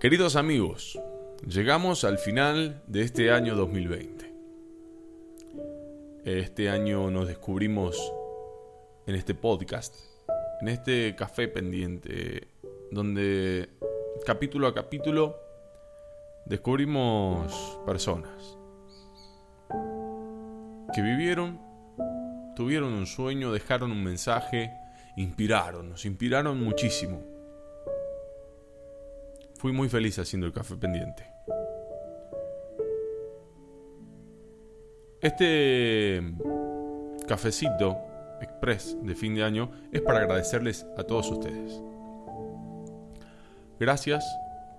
Queridos amigos, llegamos al final de este año 2020. Este año nos descubrimos en este podcast, en este café pendiente, donde capítulo a capítulo descubrimos personas que vivieron, tuvieron un sueño, dejaron un mensaje, inspiraron, nos inspiraron muchísimo. Fui muy feliz haciendo el café pendiente. Este cafecito express de fin de año es para agradecerles a todos ustedes. Gracias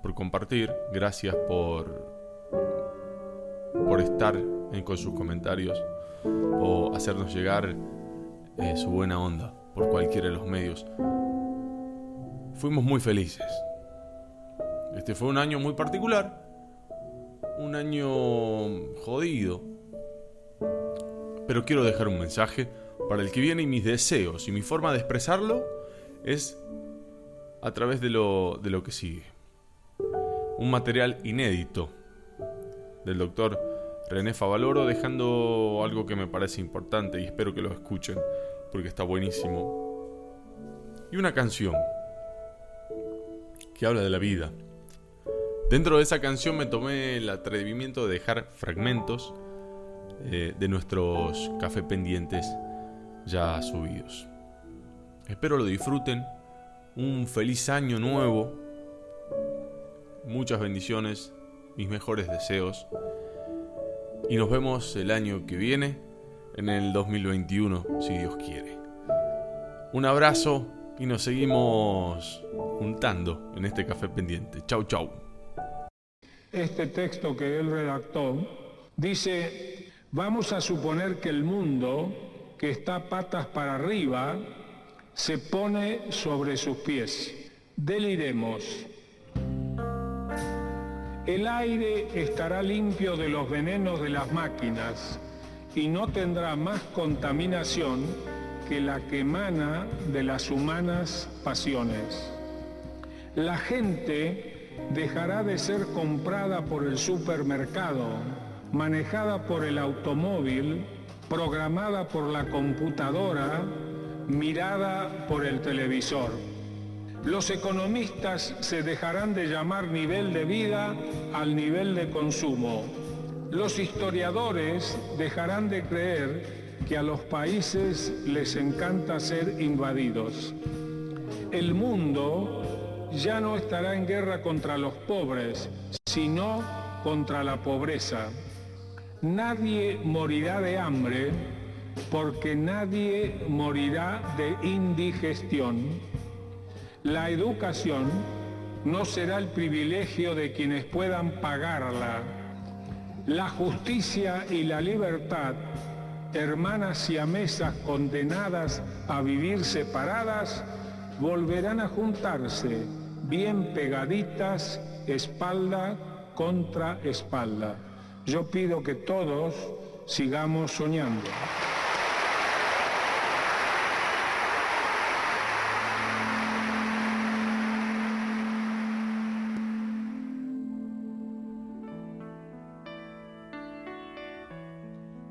por compartir, gracias por por estar en, con sus comentarios o hacernos llegar eh, su buena onda por cualquiera de los medios. Fuimos muy felices. Este fue un año muy particular, un año jodido, pero quiero dejar un mensaje para el que viene y mis deseos y mi forma de expresarlo es a través de lo, de lo que sigue. Un material inédito del doctor René Favaloro dejando algo que me parece importante y espero que lo escuchen porque está buenísimo. Y una canción que habla de la vida. Dentro de esa canción me tomé el atrevimiento de dejar fragmentos eh, de nuestros café pendientes ya subidos. Espero lo disfruten. Un feliz año nuevo. Muchas bendiciones. Mis mejores deseos. Y nos vemos el año que viene, en el 2021, si Dios quiere. Un abrazo y nos seguimos juntando en este café pendiente. Chau, chau. Este texto que él redactó dice, vamos a suponer que el mundo, que está patas para arriba, se pone sobre sus pies. Deliremos. El aire estará limpio de los venenos de las máquinas y no tendrá más contaminación que la que emana de las humanas pasiones. La gente dejará de ser comprada por el supermercado, manejada por el automóvil, programada por la computadora, mirada por el televisor. Los economistas se dejarán de llamar nivel de vida al nivel de consumo. Los historiadores dejarán de creer que a los países les encanta ser invadidos. El mundo ya no estará en guerra contra los pobres, sino contra la pobreza. Nadie morirá de hambre porque nadie morirá de indigestión. La educación no será el privilegio de quienes puedan pagarla. La justicia y la libertad, hermanas siamesas condenadas a vivir separadas, volverán a juntarse bien pegaditas, espalda contra espalda. Yo pido que todos sigamos soñando.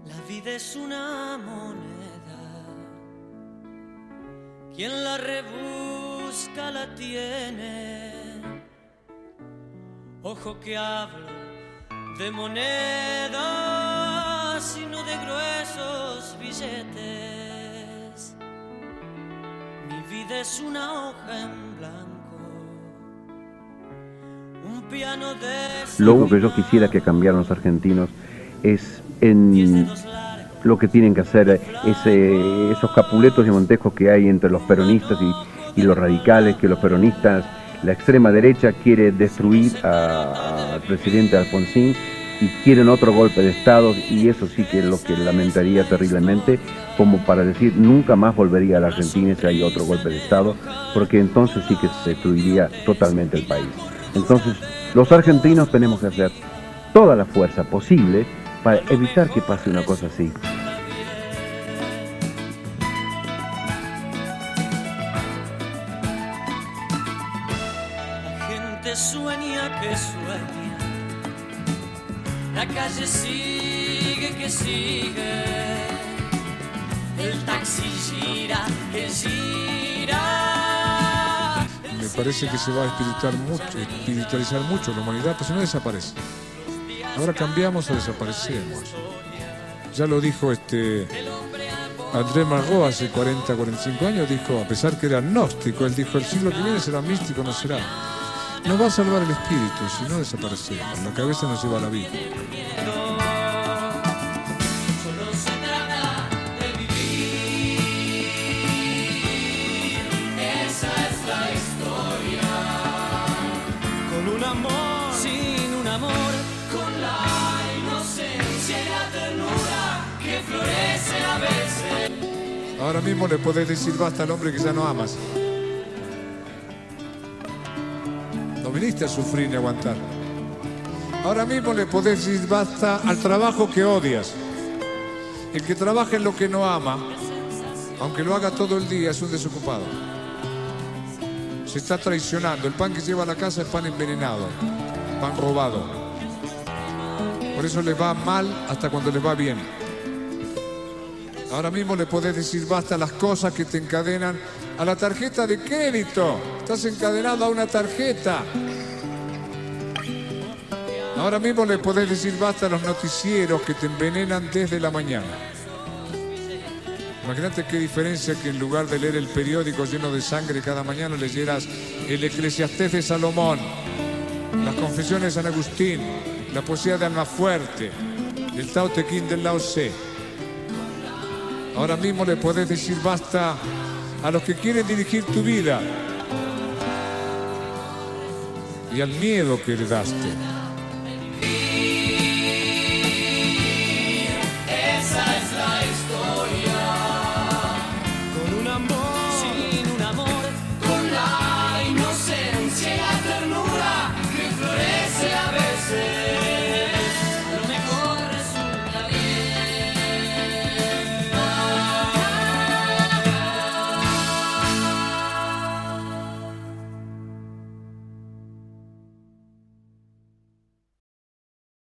La vida es una moneda. Quien la rebusca busca la tiene. Ojo que hablo de monedas y no de gruesos billetes. Mi vida es una hoja en blanco, un piano de... Lo único que yo quisiera que cambiaran los argentinos es en lo que tienen que hacer, ese, esos capuletos y montejos que hay entre los peronistas y, y los radicales, que los peronistas, la extrema derecha quiere destruir al presidente Alfonsín y quieren otro golpe de Estado y eso sí que es lo que lamentaría terriblemente, como para decir nunca más volvería a la Argentina si hay otro golpe de Estado, porque entonces sí que se destruiría totalmente el país. Entonces los argentinos tenemos que hacer toda la fuerza posible para evitar que pase una cosa así. Sueña que sueña. La calle sigue que sigue. El taxi gira que gira. Me parece que se va a espiritualizar mucho, espiritualizar mucho la humanidad, pues si no desaparece. Ahora cambiamos o desaparecemos. Ya lo dijo este André Margot hace 40, 45 años, dijo, a pesar que era agnóstico, él dijo, el siglo que viene será místico, no será. Nos va a salvar el espíritu, si no desaparecemos. La cabeza nos lleva a la vida. Ahora mismo le podés decir basta al hombre que ya no amas. No viniste a sufrir ni a aguantar. Ahora mismo le podés decir basta al trabajo que odias. El que trabaja en lo que no ama, aunque lo haga todo el día, es un desocupado. Se está traicionando. El pan que lleva a la casa es pan envenenado, pan robado. Por eso le va mal hasta cuando le va bien. Ahora mismo le podés decir basta a las cosas que te encadenan a la tarjeta de crédito. Estás encadenado a una tarjeta. Ahora mismo le podés decir basta a los noticieros que te envenenan desde la mañana. Imagínate qué diferencia que en lugar de leer el periódico lleno de sangre cada mañana leyeras el Eclesiastés de Salomón, las confesiones de San Agustín, la poesía de Almafuerte, el Tao Te Ching del Lao Tse. Ahora mismo le podés decir basta a los que quieren dirigir tu vida y al miedo que le daste.